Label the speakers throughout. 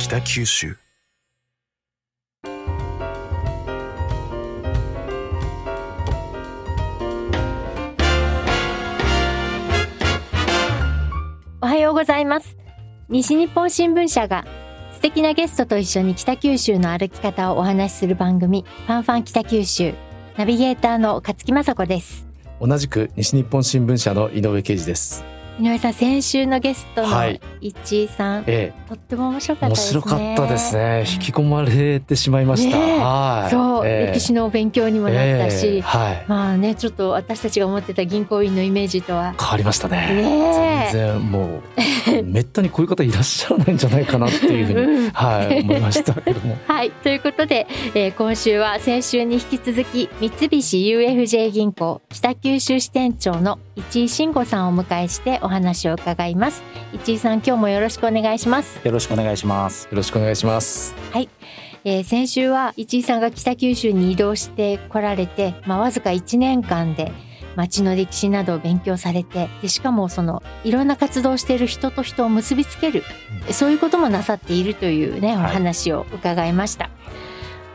Speaker 1: 北九州。
Speaker 2: おはようございます。西日本新聞社が素敵なゲストと一緒に北九州の歩き方をお話しする番組ファンファン北九州ナビゲーターの勝木雅子です。
Speaker 3: 同じく西日本新聞社の井上啓二です。
Speaker 2: 井上さん先週のゲストの
Speaker 3: はい
Speaker 2: 市井さん、
Speaker 3: え
Speaker 2: とっても面白か
Speaker 3: え、面
Speaker 2: ったですね
Speaker 3: 白かったですね。引き込まれてしまいました。
Speaker 2: ねえ
Speaker 3: はい。
Speaker 2: そう、
Speaker 3: ええ
Speaker 2: 歴史のお勉強にもなったし、
Speaker 3: ええはい。
Speaker 2: まあねちょっと私たちが思ってた銀行員のイメージとは
Speaker 3: 変わりましたね。
Speaker 2: ねえ
Speaker 3: 全然もうめったにこういう方いらっしゃらないんじゃないかなっていうふうに、
Speaker 2: うん
Speaker 3: はい思いましたけども。
Speaker 2: はいということで、えー今週は先週に引き続き三菱 UFJ 銀行北九州支店長の市井慎吾さんをお迎えしてお話を伺います市井さん今日もよろしくお願いします、
Speaker 4: よろしくお願いします。
Speaker 3: よろしくお願いします。
Speaker 2: えー先週は市井さんが北九州に移動してこられて、まあ、わずか1年間で町の歴史などを勉強されてでしかもそのいろんな活動をしている人と人を結びつける、そういうこともなさっているというねお
Speaker 4: はい
Speaker 2: 話を伺いました。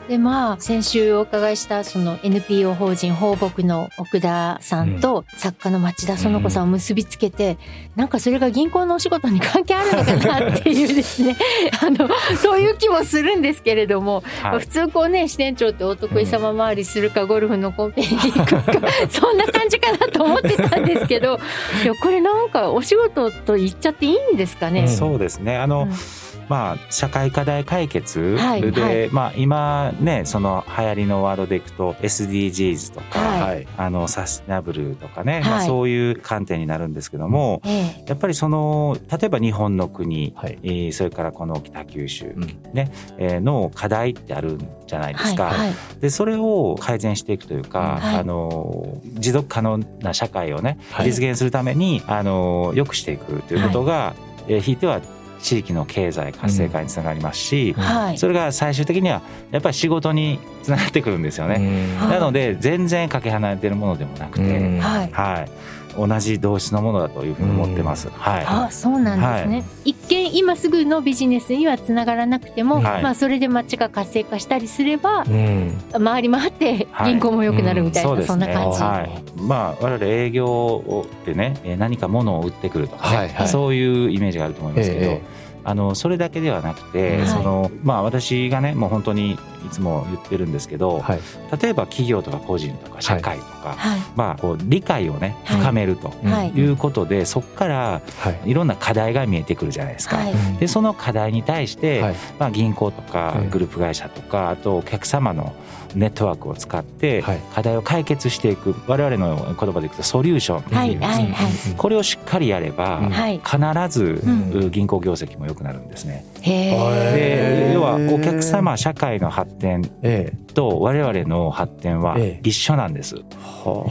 Speaker 2: でまあ先週お伺いしたその NPO 法人放牧の奥田さんと作家の町田園子さんを結びつけて、なんかそれが銀行のお仕事に関係あるのかなっていうですね。あのそういう気もするんですけれども、
Speaker 4: はい。
Speaker 2: 普通こうね支店長ってお得意様回りするか、ゴルフのコンペに行くか そんな感じかなと思ってたんですけどいやこれなんかお仕事と言っちゃっていいんですかね、
Speaker 3: うん。
Speaker 4: そうですね。あの、
Speaker 2: うん
Speaker 4: まあ社会課題解決で、
Speaker 2: はい。はい。
Speaker 4: まあ今ねその流行りのワードでいくと SDGs とか、
Speaker 2: はい。
Speaker 3: はい。
Speaker 4: あのサステナブルとかね、まあ
Speaker 2: はい
Speaker 4: そういう観点になるんですけども。
Speaker 2: ええ。
Speaker 4: やっぱりその例えば日本の国、
Speaker 3: はい。
Speaker 4: えーそれからこの北九州、
Speaker 3: うん。
Speaker 4: えーの課題ってあるんじゃないですか。
Speaker 2: はい。はい。
Speaker 4: でそれを改善していくというか、
Speaker 2: はい。
Speaker 4: あの持続可能な社会をね、
Speaker 3: はい。
Speaker 4: 実現するためにあの良くしていくということが、えーひいては地域の経済活性化につながりますし、
Speaker 2: はい。
Speaker 4: それが最終的にはやっぱり仕事につながってくるんですよね。
Speaker 2: はい。
Speaker 4: なので全然かけ離れてるものでもなくて、
Speaker 3: うん。
Speaker 2: はい。
Speaker 4: はい、同じ同質のものだというふうに思ってます。はい。
Speaker 2: あそうなんですね、
Speaker 4: は
Speaker 2: 一見今すぐのビジネスにはつながらなくても、
Speaker 4: はい
Speaker 2: まあそれで街が活性化したりすれば
Speaker 3: うん。
Speaker 2: 回り回って銀行も良くなるみたいな、
Speaker 4: そうですね。
Speaker 2: そんな感じ、
Speaker 4: はい。まあ我々営業でね、えー何か物を売ってくるとかね、
Speaker 3: はいはい
Speaker 4: そういうイメージがあると思いますけど、
Speaker 3: え
Speaker 4: あのそれだけではなくて、
Speaker 2: はい
Speaker 4: そのまあ私がねもう本当にいつも言ってるんですけど、
Speaker 3: はい。
Speaker 4: 例えば企業とか個人とか社会とか、
Speaker 2: はい。
Speaker 4: まあこう理解をね
Speaker 2: はい。
Speaker 4: 深めると
Speaker 2: はい。
Speaker 4: いうことで、そこから
Speaker 3: はい。
Speaker 4: いろんな課題が見えてくるじゃないですか。
Speaker 2: はい。
Speaker 4: でその課題に対して、
Speaker 3: はい。
Speaker 4: まあ、銀行とか
Speaker 3: ええ。
Speaker 4: グループ会社とかあとお客様のネットワークを使って
Speaker 3: はい。
Speaker 4: 課題を解決していく我々の言葉でいくとソリューションっていうんですね
Speaker 2: はい。はい。
Speaker 4: これをしっかりやれば必ず
Speaker 2: うん。
Speaker 4: 銀行業績も良くなるんですね。で要はお客様社会の発展
Speaker 3: え
Speaker 4: と我々の発展は
Speaker 3: ええ。
Speaker 4: 一緒なんです。
Speaker 3: え。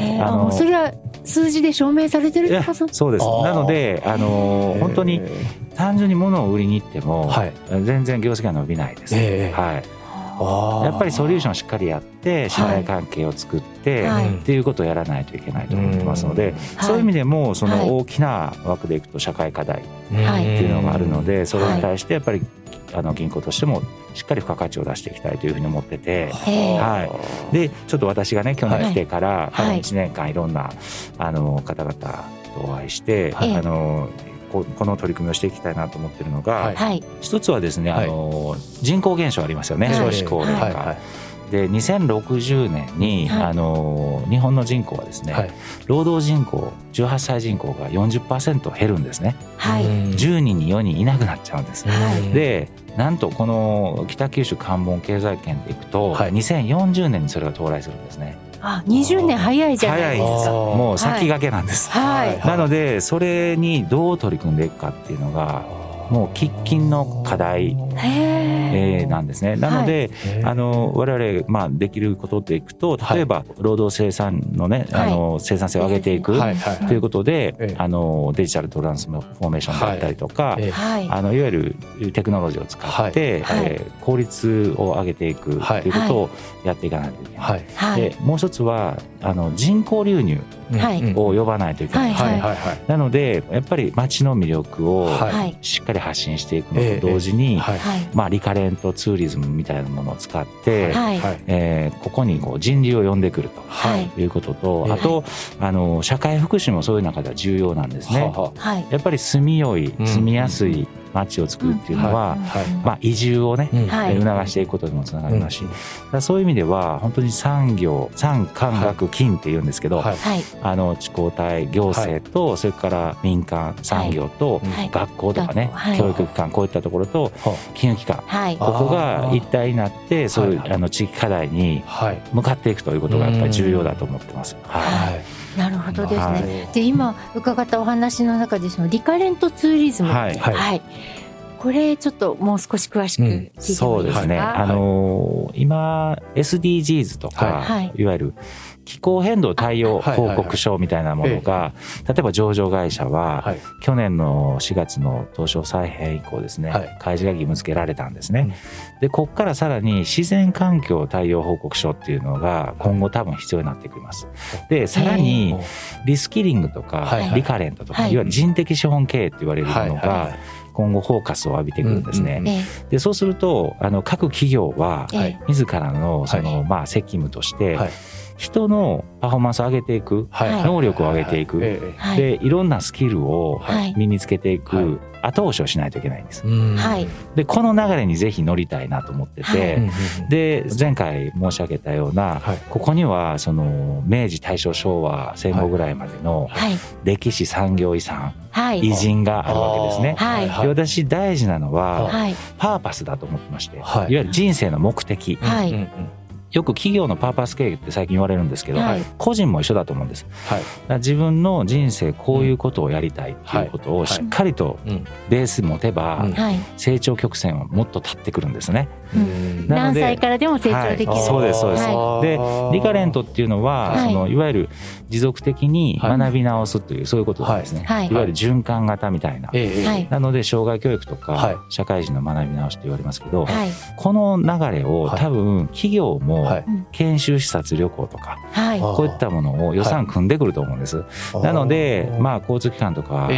Speaker 2: えあ
Speaker 4: あの
Speaker 2: それは数字で証明されてるってこと
Speaker 4: そうです。なのであの
Speaker 3: あ。
Speaker 4: 本当に
Speaker 3: え
Speaker 4: 単純に物を売りに行っても
Speaker 3: はい
Speaker 4: 全然業績が伸びないです。
Speaker 3: ええ。
Speaker 4: はい。
Speaker 3: え。ああ。
Speaker 4: やっぱりソリューションをしっかりやって信頼関係を作って、
Speaker 2: はい。
Speaker 4: っていうことをやらないといけないと思ってますので、
Speaker 2: はい
Speaker 4: そういう意味でもそ
Speaker 2: はい。
Speaker 4: の大きな枠でいくと社会課題っ
Speaker 2: はい
Speaker 4: ていうのがあるのでそれに対してやっぱりあの銀行としてもしっかり付加価値を出していきたいというふうに思ってて。はい。でちょっと私がね去年来てから
Speaker 2: はい。
Speaker 4: 1年間いろんなあの方々とお会いして、
Speaker 2: はい。
Speaker 4: あのここの取り組みをしていきたいなと思ってるのが、
Speaker 3: はい。
Speaker 2: はい。
Speaker 4: 一つはですね、
Speaker 3: はい
Speaker 4: あの人口減少ありますよね、
Speaker 2: はい。
Speaker 4: 少子高齢化、で2060年に、
Speaker 2: はい。
Speaker 4: あの日本の人口はですね、
Speaker 3: はい。
Speaker 4: 労働人口18歳人口が40%減るんですね。
Speaker 2: はい。
Speaker 4: 10人に4人いなくなっちゃうんです、
Speaker 2: はい。
Speaker 4: でなんとこの北九州関門経済圏でいくと、
Speaker 3: はい。
Speaker 4: 2040年にそれが到来するんですね。
Speaker 2: あ20年早いじゃないですか。
Speaker 4: 早いんです
Speaker 3: あー。
Speaker 4: もう先駆けなんです、
Speaker 2: はい。
Speaker 4: なのでそれにどう取り組んでいくかっていうのがもう喫緊の課題。
Speaker 2: へ
Speaker 4: えーなんですね。なので、
Speaker 3: へー
Speaker 4: あの我々まあできることでいくと例えば労働生産のね、
Speaker 2: はい。
Speaker 4: あの生産性を上げていく
Speaker 3: はい。はい。はい。
Speaker 4: ということで、
Speaker 3: ええ。
Speaker 4: あのデジタルトランスフォーメーションだったりとか、あのい。わゆるテクノロジーを使って、
Speaker 2: はい。はい。
Speaker 4: えー効率を上げていくと
Speaker 3: はい。
Speaker 4: いうことをやっていかないといけない。
Speaker 3: はい。
Speaker 2: はい。
Speaker 4: でもう一つはあの人口流入を呼ばないといけない、
Speaker 2: はい。
Speaker 3: はい。はい。はい。
Speaker 4: なのでやっぱり街の魅力を
Speaker 3: はい。
Speaker 2: はい
Speaker 4: しっかり発信していくの
Speaker 3: ええ。
Speaker 4: と同時に、
Speaker 3: はい
Speaker 2: はい。
Speaker 4: まあ、リカレントツーリズムみたいなものを使って、
Speaker 2: はい。
Speaker 3: はい。
Speaker 4: えーここにこう人流を呼んでくると。
Speaker 2: はい。
Speaker 4: いうことと、
Speaker 3: ええ
Speaker 4: あとあの社会福祉もそういう中では重要なんですね。
Speaker 3: は
Speaker 2: い。
Speaker 4: やっぱり住みよい、
Speaker 3: うん
Speaker 4: 住みやすい街を作るっていうのは、
Speaker 3: はい。
Speaker 4: まあ、移住をね、促していくことにもつながりますし、だからそういう意味では本当に産業産官学金っていうんですけど、
Speaker 3: はい。
Speaker 2: はい。
Speaker 4: あの地方体行政と、それから民間産業と、
Speaker 2: はい。
Speaker 4: 学校とかね、
Speaker 2: はい。
Speaker 4: 教育機関こういったところと
Speaker 3: は
Speaker 4: 金融機関
Speaker 2: はい
Speaker 4: ここが一体になってそういう、
Speaker 3: はい
Speaker 4: あの地域課題に
Speaker 3: はい。
Speaker 4: 向かっていくということがやっぱり重要だと思ってます。は
Speaker 3: はい
Speaker 2: なるほどですね、
Speaker 4: はい。
Speaker 2: で今伺ったお話の中でそのリカレントツーリズム。
Speaker 4: はい。
Speaker 3: はい。
Speaker 2: はいこれちょっともう少し詳しく
Speaker 3: うん
Speaker 2: 聞いてもいいですか、
Speaker 4: そうですね、
Speaker 2: は
Speaker 4: あのー今 SDGs とか、
Speaker 2: はい。
Speaker 4: い、わゆる気候変動対応報告書みたいなものが、例えば上場会社は、
Speaker 3: はい。
Speaker 4: 去年の4月の東証再編以降ですね、
Speaker 3: はい。
Speaker 4: 開示が義務付けられたんですね。でここからさらに自然環境対応報告書っていうのが今後多分必要になってきます。でさらにリスキリングとか、
Speaker 3: はい
Speaker 4: リカレントとか、
Speaker 2: はい。
Speaker 4: い、わゆる人的資本経営って言われるものが今後フォーカスを浴びてくるんですね。
Speaker 3: うん
Speaker 2: え
Speaker 4: でそうするとあの各企業は
Speaker 2: ええ
Speaker 4: 自らのその、
Speaker 3: はい。
Speaker 4: まあ、責務として、
Speaker 3: はい
Speaker 4: 人のパフォーマンスを上げていく、
Speaker 2: はい。
Speaker 4: 能力を上げていく、
Speaker 3: ええ
Speaker 2: はい。
Speaker 4: でいろんなスキルを
Speaker 2: はい。
Speaker 4: 身につけていく、
Speaker 3: はい。
Speaker 4: 後押しをしないといけないんです。でこの流れにぜひ乗りたいなと思ってて、で前回申し上げたような、
Speaker 3: はい。
Speaker 4: ここにはその明治大正昭和戦後ぐらいまでの
Speaker 2: はい。
Speaker 4: 歴史産業遺産、
Speaker 2: はい。
Speaker 4: 偉人があるわけですね。
Speaker 2: はい。
Speaker 4: で私大事なのは、
Speaker 2: はい。
Speaker 4: パーパスだと思ってまして、
Speaker 3: はい。
Speaker 4: い、わゆる人生の目的、
Speaker 2: はい。
Speaker 3: うんうん
Speaker 4: よく企業のパーパス経営って最近言われるんですけど、
Speaker 2: はい。
Speaker 4: 個人も一緒だと思うんです。
Speaker 3: はい。
Speaker 4: 自分の人生こういうことをやりたいっていうことをしっかりと
Speaker 3: うん。
Speaker 4: ベース持てば成長曲線はもっと立ってくるんですね。
Speaker 2: 何歳からでも成長できる、
Speaker 4: はい。そうですそうです。
Speaker 2: は
Speaker 4: でリカレントっていうのは、
Speaker 2: はい。
Speaker 4: そのいわゆる持続的に学び直すという、そういうことなんですね、
Speaker 2: はい。
Speaker 4: い、わゆる循環型みたいな。なので障害教育とか、
Speaker 3: はい。
Speaker 4: 社会人の学び直しと言われますけど、
Speaker 2: はい。
Speaker 4: この流れを
Speaker 3: はい。
Speaker 4: 多分企業も
Speaker 3: はい。
Speaker 4: 研修視察旅行とか
Speaker 2: はい。
Speaker 3: あ
Speaker 4: こういったものを予算組んでくると思うんです。なのでまあ交通機関とか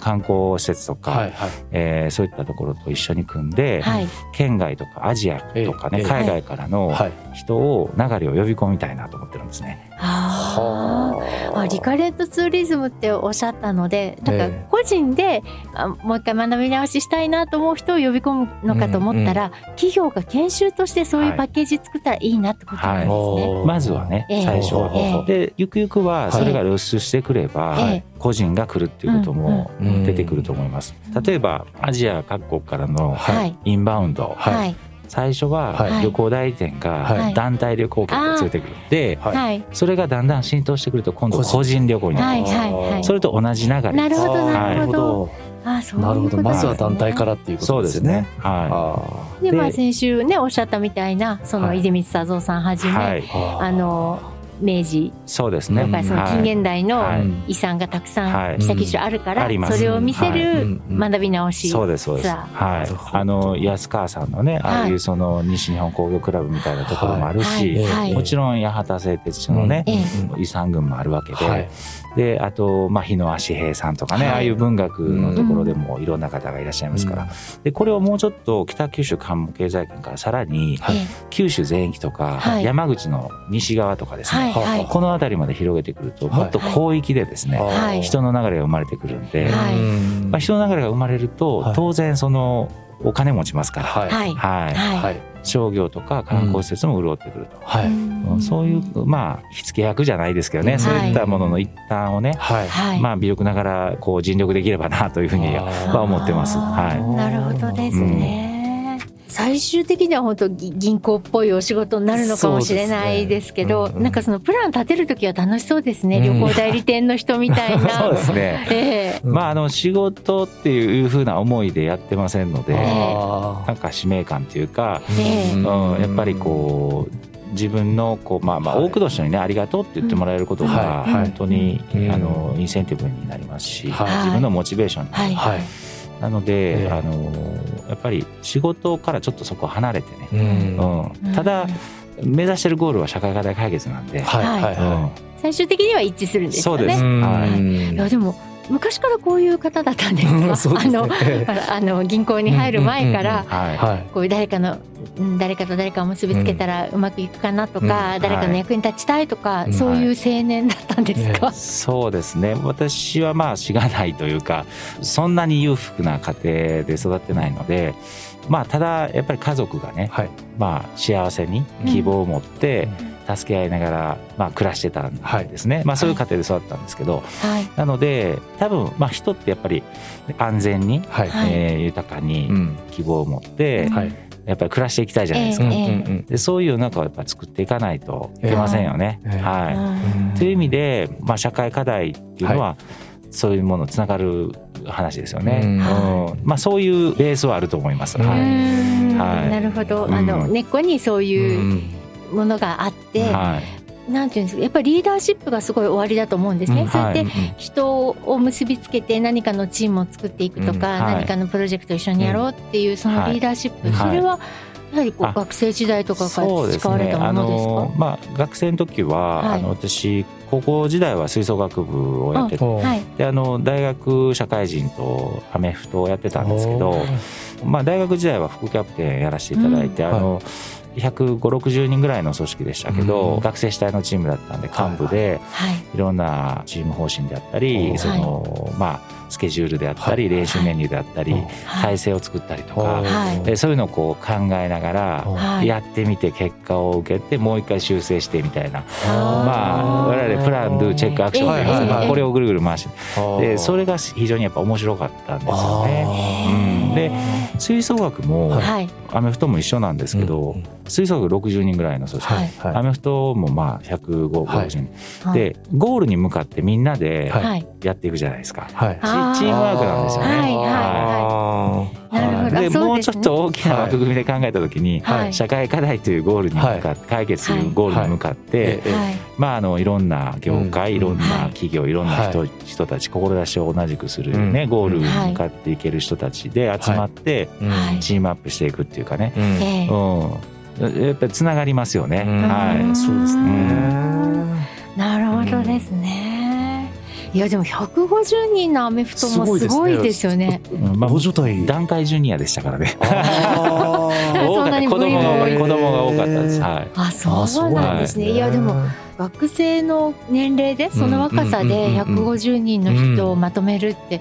Speaker 4: 観光施設とか、
Speaker 3: え
Speaker 4: えーそういったところと一緒に組んで、
Speaker 2: はい。
Speaker 4: 県外とかアジアとかね、
Speaker 3: ええ
Speaker 4: 海外からの
Speaker 3: はい。
Speaker 4: 人を流れを呼び込みたいなと思ってるんですね。
Speaker 2: あー。あ。リカレントツーリズムっておっしゃったのでなんか人であもう一回学び直ししたいなと思う人を呼び込むのかと思ったら、企業が研修としてそういうパッケージ作ったらいいなってことなんですね。
Speaker 3: はい
Speaker 4: まずはね、
Speaker 2: ええ。
Speaker 4: 最初は。
Speaker 2: ええ。
Speaker 4: でゆくゆくはそれが露出してくれば、
Speaker 2: ええ。
Speaker 4: 個人が来るっていうことも
Speaker 3: うんうん。
Speaker 4: 出てくると思います。例えばアジア各国からの
Speaker 2: はい。
Speaker 4: インバウンド、
Speaker 3: はい
Speaker 2: はい
Speaker 4: 最初は
Speaker 3: はい。
Speaker 4: 旅行代理店
Speaker 3: はい。
Speaker 4: が団体旅行客を連れてくる。で
Speaker 3: はい。
Speaker 2: はい。
Speaker 4: それがだんだん浸透してくると今度
Speaker 3: 個人
Speaker 4: 個人旅行になる、
Speaker 2: はい。はい。
Speaker 4: それと同じ流れ。
Speaker 2: なるほどなるほど。
Speaker 3: な
Speaker 2: あそういう
Speaker 3: なるほどまずは団体からっていうことですすね。
Speaker 4: は
Speaker 3: あ
Speaker 2: でまあ
Speaker 4: で
Speaker 2: 先週ねおっしゃったみたいなその
Speaker 3: はい。
Speaker 2: 出光佐三さんはじ
Speaker 4: い、
Speaker 2: め、
Speaker 4: はい、
Speaker 3: ー
Speaker 2: あの明治。
Speaker 4: そうですね。
Speaker 2: とかその近現代の
Speaker 4: はい。
Speaker 2: 遺産がたくさ
Speaker 4: はい。
Speaker 2: ん北九州あるから、それを見せ
Speaker 3: はい。
Speaker 2: る学び直し、
Speaker 4: そうですそうです。はい。あの安川さんのね、ああいうその西日本工業クラブみたいなところもあるし、もちろん八幡製鉄所のね、
Speaker 2: ええ
Speaker 4: 遺産群もあるわけで、
Speaker 3: はい
Speaker 4: であとまあ日野足平さんとかね、
Speaker 2: はい。
Speaker 4: ああいう文学のところでもいろんな方がいらっしゃいますから、でこれをもうちょっと北九州関門経済圏からさらに
Speaker 3: はい。
Speaker 2: え
Speaker 4: 九州全域とか、
Speaker 2: はい。
Speaker 4: 山口の西側とかですね、この辺りまで広げてくると
Speaker 3: はい。
Speaker 4: もっと広域でですね、
Speaker 2: はい。
Speaker 4: 人の流れが生まれてくるんで、まあ、人の流れが生まれると、
Speaker 3: はい。
Speaker 4: 当然そのお金持ちますから、
Speaker 3: はい。
Speaker 2: はい。
Speaker 4: はい。商業とか観光施設も潤ってくると、
Speaker 3: はい
Speaker 2: うん。
Speaker 4: そういうまあ火付け役じゃないですけどね、
Speaker 3: はい
Speaker 4: そういったものの一端をね、まあ微力ながらこう尽力できればなというふうには思ってます。
Speaker 2: あ
Speaker 4: は
Speaker 2: ーなるほどですね。最終的には本当ぎ銀行っぽいお仕事になるのかもしれないですけど
Speaker 3: ね。うんうん。
Speaker 2: なんかそのプラン立てる時は楽しそうですね、
Speaker 3: うん。
Speaker 2: 旅行代理店の人みたいな。
Speaker 4: そうですね。
Speaker 2: ええ。
Speaker 3: うん
Speaker 4: まああの仕事っていう風な思いでやってませんので、
Speaker 3: あ
Speaker 4: なんか使命感というか、
Speaker 3: ー
Speaker 2: ええ。
Speaker 4: うん、やっぱりこう自分のこうまあまあ
Speaker 3: はい。
Speaker 4: 多くの人にねありがとうって言ってもらえることが本当に
Speaker 3: うん。
Speaker 4: あのインセンティブになりますし、
Speaker 3: はい。
Speaker 4: 自分のモチベーションになる
Speaker 2: はい、
Speaker 3: はい
Speaker 4: なの
Speaker 3: え
Speaker 4: で、
Speaker 3: え
Speaker 4: あのやっぱり仕事からちょっとそこ離れてね、
Speaker 3: うん。
Speaker 4: うん、ただ目指してるゴールは社会課題解決なんで、
Speaker 3: はい。はいは
Speaker 2: 最終的には一致するんですよね。
Speaker 4: そうです。
Speaker 3: いうん。
Speaker 4: はい。
Speaker 2: いやでも昔からこういう方だったんですか？あの
Speaker 3: ええ。
Speaker 2: あの銀行に入る前から。こういう誰かのうん誰かと誰かを結びつけたらうまくいくかなとか、
Speaker 3: うん。
Speaker 2: 誰かの役に立ちたいとか、
Speaker 3: うん
Speaker 2: そういう青年だったんですか、
Speaker 4: そうですね。私はまあしがないというかそんなに裕福な家庭で育ってないのでまあただやっぱり家族がね、
Speaker 3: はい。
Speaker 4: まあ、幸せに希望を持って助け合いながら、まあ、暮らしてたんですね、まあ、そういう家庭で育ったんですけど、
Speaker 2: はい。
Speaker 4: なので多分まあ人ってやっぱり安全に、
Speaker 3: はい。
Speaker 2: はい
Speaker 4: えー豊かに
Speaker 3: うん。
Speaker 4: 希望を持って、
Speaker 2: うん
Speaker 3: はい。
Speaker 4: やっぱり暮らしていきたいじゃないですか。でそういう中をやっぱ作っていかないといけませんよね。
Speaker 3: ええ。
Speaker 4: はい。
Speaker 2: うん。
Speaker 4: という意味で、まあ、社会課題っていうのは、そういうものつながる話ですよね。
Speaker 3: うん。
Speaker 4: うん。まあ、そういうベースはあると思います。はい。
Speaker 2: ん。
Speaker 4: はい。
Speaker 2: なるほど、
Speaker 4: うん。
Speaker 2: あの根っこにそう
Speaker 3: う
Speaker 2: いうん。ものがあっなんていうんですかやっぱりリーダーシップがすごい終わりだと思うんですね。
Speaker 3: うん
Speaker 2: そうやって
Speaker 4: はい
Speaker 2: 人を結びつけて何かのチームを作っていくとか、
Speaker 4: うんはい。
Speaker 2: 何かのプロジェクトを一緒にやろうっていうそのリーダーシップ、
Speaker 4: はい。
Speaker 2: それはやはりこう
Speaker 4: あ
Speaker 2: 学生時代とかから。培われた
Speaker 4: あ
Speaker 2: ものですか？
Speaker 4: のまあ学生の時は、
Speaker 2: はい。
Speaker 4: あの私高校時代は吹奏楽部をやってて、であの大学社会人とアメフトをやってたんですけど
Speaker 3: お、
Speaker 4: まあ大学時代は副キャプテンやらせていただいて、
Speaker 3: うん。
Speaker 4: あの。15060人ぐらいの組織でしたけど、
Speaker 3: うん。
Speaker 4: 学生主体のチームだったんで幹部で
Speaker 2: はい。
Speaker 4: いろんなチーム方針であった
Speaker 3: お
Speaker 4: りその、まあスケジュールであったり、
Speaker 3: はい。
Speaker 4: 練習メニューであったり、
Speaker 3: はい。
Speaker 4: 体制を作ったりとか、
Speaker 2: はい。
Speaker 4: でそういうのをこう考えながら、
Speaker 2: はい。
Speaker 4: やってみて結果を受けてもう一回修正してみたいな、まあ我々プランドゥチェックアクション
Speaker 2: はい
Speaker 4: みたいな
Speaker 2: はい。はい
Speaker 4: これをぐるぐる回してでそれが非常にやっぱ面白かったんですよね。うんで吹奏楽も
Speaker 2: はい。
Speaker 4: アメフトも一緒なんですけど、吹奏楽60人ぐらいの組織、
Speaker 2: はい。
Speaker 4: アメフトもまあ150、
Speaker 3: はい。
Speaker 4: 50人、でゴールに向かってみんなでやっていくじゃないですか、
Speaker 3: はい。
Speaker 4: チチームワークなんですよね。
Speaker 2: はい
Speaker 4: でもうちょっと大きな枠組みで考えた時に、
Speaker 2: はい。
Speaker 4: 社会課題というゴールに向かって、解決するゴールに向かって、
Speaker 3: え
Speaker 2: はい。
Speaker 4: まあ、あのいろんな業界、
Speaker 3: うん。
Speaker 4: いろんな
Speaker 2: はい
Speaker 4: 企業、いろんな人,、
Speaker 3: は
Speaker 4: 人たち志を同じくする、ね
Speaker 3: うん。
Speaker 4: ゴールに向かっていける人たちで集まって、
Speaker 2: はい。
Speaker 4: チームアップしていくっていうかね、
Speaker 3: うん。
Speaker 4: やっぱりつながりますよね。
Speaker 3: うん。
Speaker 4: はい。
Speaker 3: そうですね。
Speaker 2: なるほどですね。いやでも150人のアメフトもすごいですよね。
Speaker 4: うんまあ団塊ジュニアでしたからね。
Speaker 2: そんなに
Speaker 4: 子供が多かったです。はい。
Speaker 2: あそうなんですね。いやでも学生の年齢でその若さで
Speaker 3: うんうんうんうん
Speaker 2: 150人の人をまとめるって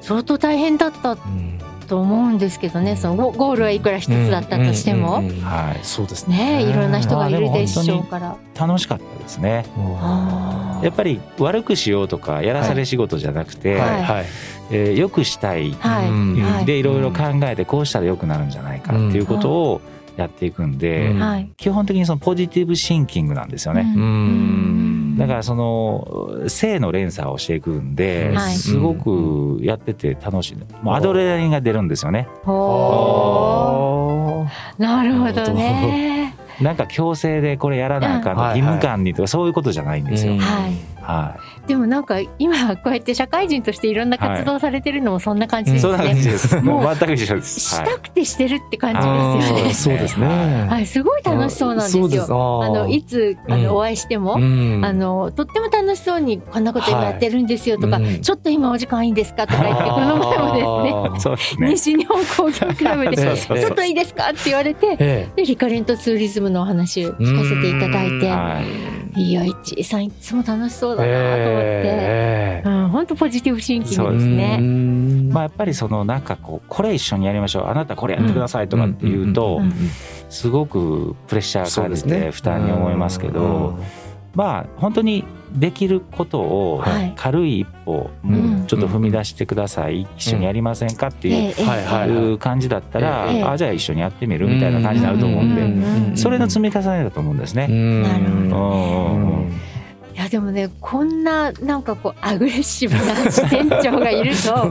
Speaker 2: 相当大変だった
Speaker 3: うん
Speaker 2: と思うんですけどね。そのゴゴールはいくら一つだったとしても。
Speaker 4: はい。
Speaker 3: そうですね。
Speaker 2: ねいろんな人がいるでしょうから。
Speaker 4: 楽しかったですね。やっぱり悪くしようとかやらされ仕事じゃなくて、
Speaker 2: はい
Speaker 3: はい。
Speaker 4: えー良くしたい、
Speaker 2: はい
Speaker 4: でいろいろ考えてこうしたら良くなるんじゃないかっていうことをやっていくんで、
Speaker 3: うん
Speaker 2: はい。
Speaker 4: 基本的にそのポジティブシンキングなんですよね。
Speaker 2: うん。
Speaker 3: うん
Speaker 4: だからその性の連鎖をしていくんで、
Speaker 2: はい。
Speaker 4: すごくやってて楽しい、もうアドレナリンが出るんですよね。
Speaker 2: なるほどね。
Speaker 4: なんか強制でこれやらなあかん義務感にとかそういうことじゃないんですよ、
Speaker 3: うん
Speaker 2: はい。
Speaker 4: は
Speaker 2: でもなんか今こうやって社会人としていろんな活動されてるのもそんな感じ
Speaker 4: い、
Speaker 2: ですね。
Speaker 4: そんな感じです。
Speaker 2: もう
Speaker 4: 全く一緒です、はい
Speaker 2: したくてしてるって感じ
Speaker 3: ー
Speaker 2: ですよね。
Speaker 3: そうですね。
Speaker 2: はい、すごい楽しそうなんですよ。
Speaker 3: あ
Speaker 2: のいつあ
Speaker 3: うん
Speaker 2: のお会いしても、
Speaker 3: うん。
Speaker 2: あのとっても楽しそうにこんなこと今やってるんですよとか、ちょっと今お時間いいですかとか言ってこの前もですね。
Speaker 4: そうですね。
Speaker 2: 西日本工業クラブで
Speaker 3: そう
Speaker 2: ち
Speaker 3: そうそう
Speaker 2: ょっといいですかって言われて
Speaker 3: え
Speaker 2: でリカレントツーリズムのお話を聞かせていただいて
Speaker 4: はい
Speaker 2: いや一井さんいつも楽しそうだなと思って、
Speaker 3: ええ
Speaker 2: うん、本当ポジティブシンキングです
Speaker 3: え
Speaker 2: ね。
Speaker 3: うん。
Speaker 4: まあ、やっぱりそのなんかこうこれ一緒にやりましょうあなたこれやってくださいとかって言うと
Speaker 2: うん
Speaker 4: すごくプレッシャー感じて負担に思いますけどまあ本当にできることを
Speaker 2: はい。
Speaker 4: 軽い一歩、
Speaker 2: ん。
Speaker 4: ちょっと踏み出してください、一緒にやりませんかっていう、感じだったら、
Speaker 2: ええ
Speaker 4: あじゃあ一緒にやってみるみたいな感じになると思うんで、
Speaker 2: うん
Speaker 4: それの積み重ねだと思うんですね。
Speaker 2: なるほど
Speaker 4: うんうん。うん
Speaker 2: いやでもねこんななんかこうアグレッシブな支店長がいると あ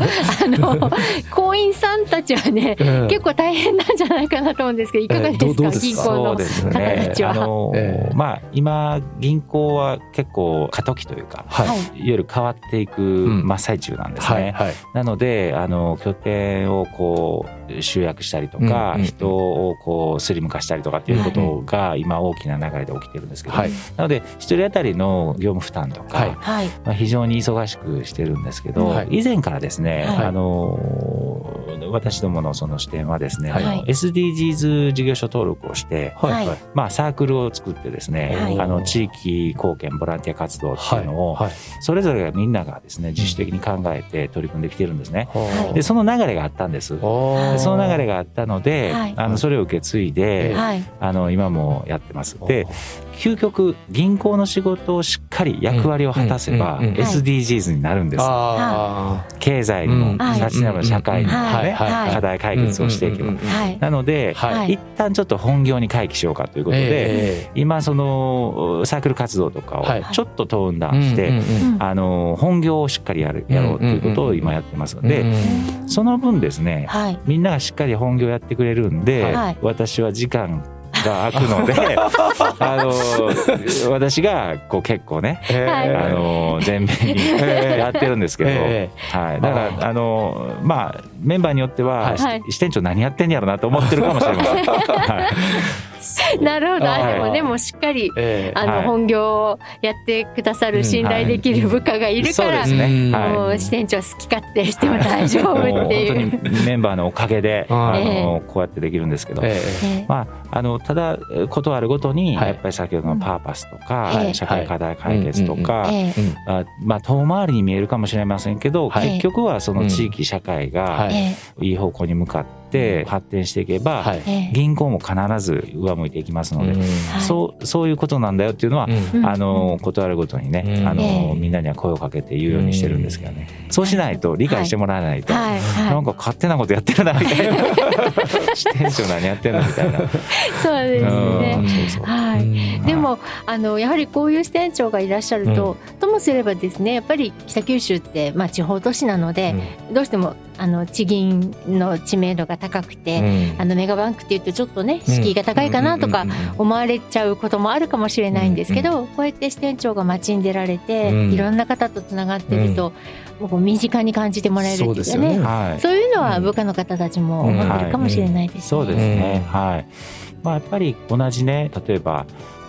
Speaker 2: の行員さんたちはね結構大変なんじゃないかなと思うんですけどいかがですか、
Speaker 3: えどうどうですか？
Speaker 2: 銀行の方た
Speaker 4: ね
Speaker 2: ち。は。
Speaker 4: あの
Speaker 3: ええ。
Speaker 4: まあ今銀行は結構過渡期というか、
Speaker 3: はい。
Speaker 2: はい
Speaker 4: いわゆる変わっていく
Speaker 3: ん。
Speaker 4: 真っ最中なんですね。
Speaker 3: はいはい。
Speaker 4: なのであの拠点をこう集約したりとか、人をこうスリム化したりとかっていうことが今大きな流れで起きてるんですけど、
Speaker 3: はい。
Speaker 4: なので一人当たりの業務負担とか、まあ、非常に忙しくしてるんですけど、
Speaker 3: はい。
Speaker 4: 以前からですね、
Speaker 2: はい。
Speaker 4: あの私どものその視点はですね、
Speaker 2: はい。
Speaker 4: SDGs 事業所登録をして、
Speaker 3: はい。
Speaker 2: はい。
Speaker 4: まあ、サークルを作ってですね、
Speaker 2: はい。
Speaker 4: あの地域貢献ボランティア活動っていうのを、
Speaker 3: はい。
Speaker 4: それぞれがみんながですね自主的に考えて取り組んできてるんですね。
Speaker 2: はい。
Speaker 4: でその流れがあったんです。
Speaker 3: はい
Speaker 4: でその流れがあったので、
Speaker 2: はい。
Speaker 4: あのそれを受け継いで、
Speaker 2: はい。
Speaker 4: あの今もやってます。で究極銀行の仕事をしっかり役割を果たせば SDGs になるんです。
Speaker 3: あ
Speaker 4: 経済にも
Speaker 3: うん
Speaker 2: はい
Speaker 4: サステナブル社会にもね
Speaker 2: はい
Speaker 4: 課題解決をしていけば。
Speaker 2: はい
Speaker 4: なので、
Speaker 3: はい
Speaker 4: 一旦ちょっと本業に回帰しようかということで、今そのサークル活動とかをちょっとトーンダウンして、あの本業をしっかりやるやろうということを今やってますので、その分ですね、
Speaker 2: はい
Speaker 4: みんながしっかり本業やってくれるんで、
Speaker 2: はい
Speaker 4: 私は時間が空くので あの私がこう結構ね、
Speaker 2: はい。
Speaker 4: あの前面にやってるんですけど、
Speaker 3: え
Speaker 4: はい、だからあのまあメンバーによっては、
Speaker 2: はい。
Speaker 4: 支店長何やってんやろなと思ってるかもしれません。はい
Speaker 2: なるほど。あ
Speaker 3: はい。
Speaker 2: でもでもしっかり
Speaker 3: ええ。
Speaker 2: あの
Speaker 4: はい。
Speaker 2: 本業をやってくださる信頼できる部下がいるから
Speaker 4: そう
Speaker 3: ん
Speaker 2: も
Speaker 4: はい。
Speaker 2: う支店長好き勝手しても大丈夫っていう。
Speaker 4: 本当にメンバーのおかげで、
Speaker 3: はい。
Speaker 4: あのこうやってできるんですけど、
Speaker 3: ええ。
Speaker 2: ね
Speaker 4: まあ、あのただことあるごとに、
Speaker 3: はい。
Speaker 4: やっぱり先ほどのパーパスとか、
Speaker 2: はい。
Speaker 4: 社会課題解決とか、まあ、遠回りに見えるかもしれませんけど、
Speaker 2: はい。
Speaker 4: 結局はその地域社会
Speaker 3: は
Speaker 4: が
Speaker 3: い
Speaker 4: い方向に向かって発展していけば、銀行も必ず上向いていきますので、そうそういうことなんだよっていうのは、あのことあるごとにね、
Speaker 3: うん。
Speaker 4: あの
Speaker 2: ええ。
Speaker 4: みんなには声をかけて言うようにしてるんですけどね、そうしないと理解してもらわないと、
Speaker 2: はい。は
Speaker 4: なんか勝手なことやってるなみたいな。支店長何やってんのみたいな。
Speaker 2: いそうです
Speaker 4: うん。
Speaker 2: ね。はい。でもあのやはりこういう支店長がいらっしゃると、ともすればですねやっぱり北九州ってまあ地方都市なので、どうしてもあの地銀の知名度が高くて、あのメガバンクっていうとちょっとね敷居が高いかなとか思われちゃうこともあるかもしれないんですけど、こうやって支店長が街に出られて、
Speaker 3: うん。
Speaker 2: いろんな方とつながってると、もう身近に感じてもらえるっていうかね。
Speaker 3: そうですよね。
Speaker 4: はい。
Speaker 2: そういうのは部下の方たちも思ってるかもしれないですね。
Speaker 4: そうですね、
Speaker 3: うん
Speaker 4: はい。まあやっぱり同じね例えば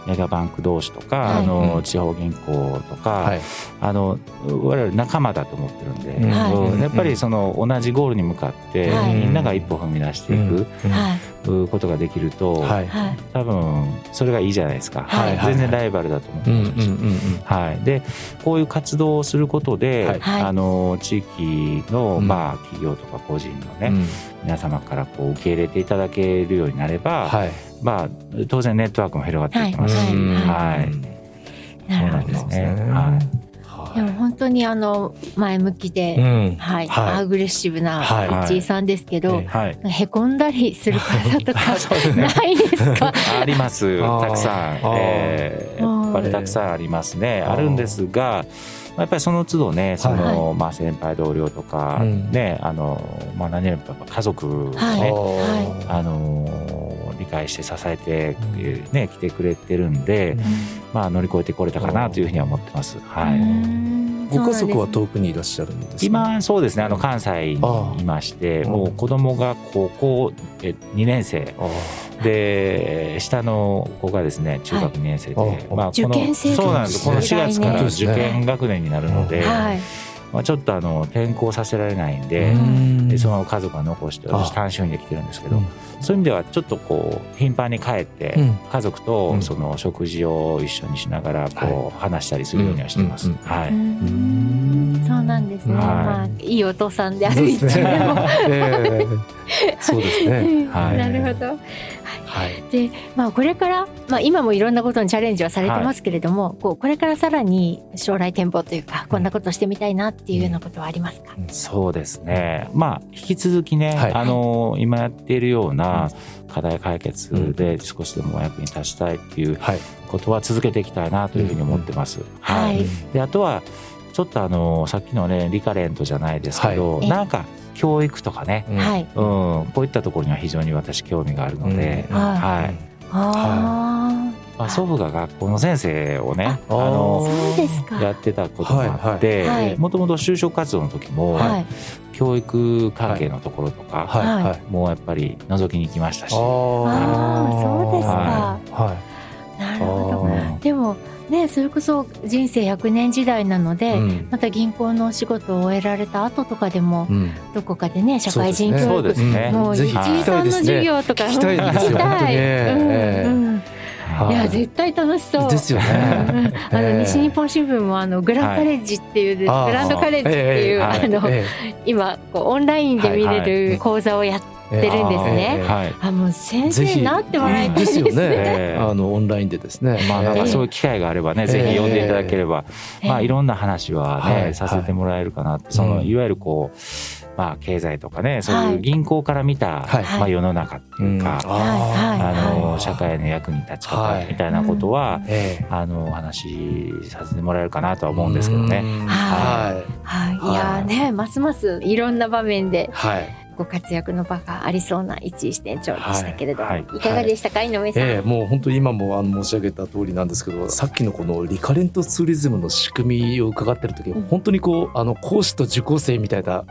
Speaker 4: メガバンク同士とか、
Speaker 2: はい。
Speaker 4: あの
Speaker 3: うん。
Speaker 4: 地方銀行とか、
Speaker 3: はい。
Speaker 4: あの我々仲間だと思ってるんで、
Speaker 3: はい
Speaker 4: うん。やっぱりその同じゴールに向かって、
Speaker 2: はい
Speaker 4: みんなが一歩踏み出していく、
Speaker 2: はい
Speaker 4: ことができると、
Speaker 3: はい。
Speaker 2: はい。
Speaker 4: 多分それがいいじゃないですか、
Speaker 2: はい。
Speaker 4: 全然ライバルだと思って
Speaker 3: うんうん
Speaker 4: ますし、はい、でこういう活動をすることで、
Speaker 3: はい。
Speaker 2: はい。
Speaker 4: あの地域の、
Speaker 3: うん。
Speaker 4: まあ、企業とか個人のね、
Speaker 3: うん。
Speaker 4: 皆様からこう受け入れていただけるようになれば、
Speaker 3: はい。
Speaker 4: まあ、当然ネットワークも広がっていきますし、
Speaker 2: うん
Speaker 4: はい。
Speaker 2: なるほど。
Speaker 4: そうなんですね。は
Speaker 2: でも本当にあの前向きで、
Speaker 3: うん。
Speaker 2: はい、
Speaker 3: はい。
Speaker 2: アグレッシブな
Speaker 3: はい。
Speaker 2: 市井さんですけど、
Speaker 4: はい、
Speaker 2: へこんだりする方とか
Speaker 4: そうですね。
Speaker 2: ないですか？
Speaker 4: あります。たくさん、えーやっぱりたくさんありますね、
Speaker 3: あ
Speaker 4: るんですがまあやっぱりその都度ねその、まあ、先輩同僚とか、
Speaker 3: うん。
Speaker 4: ねあの、まあ、何よりも家族が
Speaker 2: はい。
Speaker 4: ね、
Speaker 2: は
Speaker 4: あの理解して支えて、ね、来てくれてるんで、まあ、乗り越えてこれたかなというふうには思ってます。はい。
Speaker 3: ご家族は遠くにいらっしゃるんですか？
Speaker 4: 今そうですね。あの関西にいましてもう子供が高校え2年生。
Speaker 3: あ
Speaker 4: で下の子がですね中学2年生で、
Speaker 3: はい。
Speaker 4: まあ、この
Speaker 2: 受験生
Speaker 4: そうなんです。この4月から
Speaker 3: 来
Speaker 4: 受
Speaker 3: 年
Speaker 4: 験学年になるので、
Speaker 2: はい
Speaker 4: まあ、ちょっとあの転校させられないん
Speaker 3: あ
Speaker 4: で,、
Speaker 3: うん。
Speaker 4: でその家族が残して私
Speaker 3: あ
Speaker 4: 単身で来てるんですけど、
Speaker 3: うん。
Speaker 4: そういう意味ではちょっとこう頻繁に帰って、
Speaker 3: うん。
Speaker 4: 家族
Speaker 3: う
Speaker 4: と
Speaker 3: ん。
Speaker 4: その食事を一緒にしながらこう話したりするようにはしてます。はい、
Speaker 2: うん。そうなんですね。
Speaker 3: はい。
Speaker 2: まあいいお父さんである一
Speaker 3: そうですね。
Speaker 2: 面も。
Speaker 3: ええ。そうですね。
Speaker 4: はい。
Speaker 2: なるほど。は
Speaker 3: はい。
Speaker 2: で、まあ、これから、まあ、今もいろんなことにチャレンジはされてますけれども、こうこれからさらに将来展望というかこんなことしてみたいなっていうようなことはありますか、
Speaker 4: そうですね。まあ引き続きね、
Speaker 3: はい。
Speaker 4: あの今やっているような課題解決で少しでも役に立ちたいっていう
Speaker 3: はい。
Speaker 4: ことは続けていきたいなというふうに思ってます。
Speaker 2: はい。
Speaker 4: であとはちょっとあのさっきのねリカレントじゃないですけど、
Speaker 2: はい。
Speaker 4: なんか教育とかね、
Speaker 3: うん。
Speaker 2: はい。
Speaker 4: うん、こういったところには非常に私興味があるので、
Speaker 3: うん
Speaker 4: はい。
Speaker 2: あ
Speaker 4: まあ、祖父が学校の先生をね、あ
Speaker 2: あ
Speaker 4: の
Speaker 2: そうですか。
Speaker 4: やってたこともあってもともと就職活動の時も、
Speaker 2: はい。
Speaker 4: 教育関係のところとか、
Speaker 3: はい。はい。
Speaker 4: もうやっぱり覗きに行きましたし、
Speaker 2: ああそうですか、
Speaker 3: は
Speaker 2: なるほど。
Speaker 4: うん。
Speaker 2: でもねそれこそ人生100年時代なの
Speaker 3: い。
Speaker 2: で、
Speaker 3: うん。
Speaker 2: また銀行のお仕事を終えられた後とかでも
Speaker 3: うん。
Speaker 2: どこかでね社会人教育。もう一井さんの授業とか
Speaker 3: 聞きたい
Speaker 2: い。や絶対楽しそう。
Speaker 3: ですよ
Speaker 2: うん。
Speaker 3: ね。
Speaker 2: あの
Speaker 3: ええ。
Speaker 2: 西日本新聞もあのグランカレッジっていう、グランドカレッジっていう、あの、
Speaker 3: え
Speaker 2: 今こうオンラインで見れる講座をやっ
Speaker 3: え
Speaker 2: てるんですね。
Speaker 3: ええ
Speaker 4: はい。
Speaker 2: あもう先生になってもらいたいですね。
Speaker 3: ですよね。
Speaker 4: ええ
Speaker 3: あのオンラインでですね。
Speaker 4: まあなん
Speaker 3: ええ
Speaker 4: かそういう機会があればね、ぜひ呼んでいただければ、
Speaker 2: ええ
Speaker 4: まあいろんな話はね、
Speaker 3: はい。
Speaker 4: させてもらえるかなって、その
Speaker 3: うん。
Speaker 4: いわゆるこうまあ経済とかね、そういう銀行から見た、
Speaker 3: はい。
Speaker 4: まあ世の中っていうか、
Speaker 3: うん。
Speaker 2: はい。
Speaker 4: あの
Speaker 3: はい。
Speaker 4: 社会の役に立ち方
Speaker 3: はい。
Speaker 4: みたいなことは、
Speaker 3: ええ。
Speaker 4: あのお話しさせてもらえるかなとは思うんですけどね。
Speaker 3: うん。
Speaker 2: は
Speaker 3: はい。
Speaker 2: はい、いやーねますますいろんな場面で
Speaker 3: はい。
Speaker 2: ご活躍の場がありそうな一位支店長でしたけれども、
Speaker 4: はい
Speaker 2: い、かがでしたか、井上さん？
Speaker 3: ええもう本当に今もあの申し上げた通りなんですけどさっきのこのリカレントツーリズムの仕組みを伺ってる時、
Speaker 2: うん
Speaker 3: 本当にこうあの講師と受講生みたいな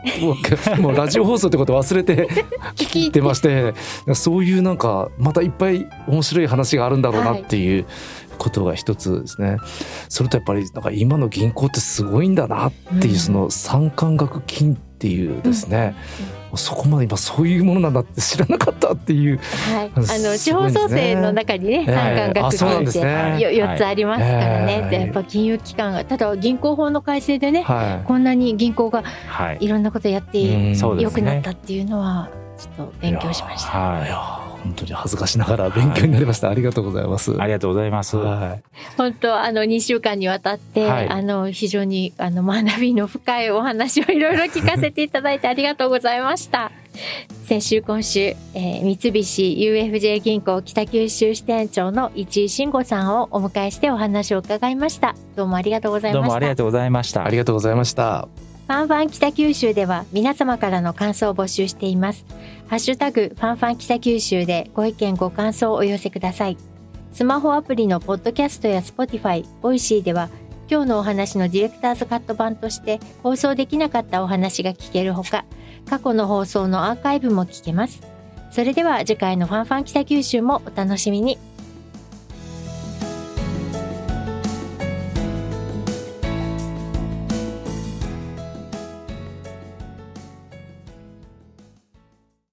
Speaker 3: もうラジオ放送ってこと忘れて 聞いてましてそういうなんかまたいっぱい面白い話があるんだろうなっていう。ことが一つですね。それとやっぱりなんか今の銀行ってすごいんだなっていう、
Speaker 2: うん
Speaker 3: その産官学金っていうですね、そこまで今そういうものなんだって知らなかったっていう。
Speaker 2: はい、あの地方創生の中にね、
Speaker 3: ええ。
Speaker 2: 産官
Speaker 3: あ
Speaker 2: 学金って四つありますからね。
Speaker 3: はい
Speaker 2: でやっぱ金融機関がただ銀行法の改正でね、
Speaker 3: はい。
Speaker 2: こんなに銀行が
Speaker 4: はい。
Speaker 2: いろんなことやって
Speaker 3: うん。
Speaker 4: そうですね。
Speaker 2: 良くなったっていうのはちょっと勉強しました。
Speaker 4: はい
Speaker 3: 本当に恥ずかしながら勉強になりました。ありがとうございます。
Speaker 4: い。ありがとうございます。
Speaker 3: は
Speaker 2: 本当あの2週間にわたって、
Speaker 4: はい
Speaker 2: あの非常にあの学びの深いお話をいろいろ聞かせていただいてありがとうございました。先週今週、えー三菱 UFJ 銀行北九州支店長の市井慎吾さんをお迎えしてお話を伺いました。どうもありがとうございました
Speaker 4: どうもありが。とうございました。
Speaker 3: い。ありがとうございました。
Speaker 2: ファンファン北九州では皆様からの感想を募集しています。ハッシュタグファンファン北九州でご意見ご感想をお寄せください。スマホアプリのポッドキャストや Spotify、 Voicy では今日のお話のディレクターズカット版として放送できなかったお話が聞けるほか、過去の放送のアーカイブも聞けます。それでは次回のファンファン北九州もお楽しみに。